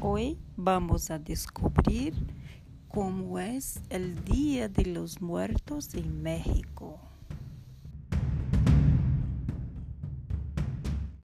Hoy vamos a descubrir cómo es el Día de los Muertos en México.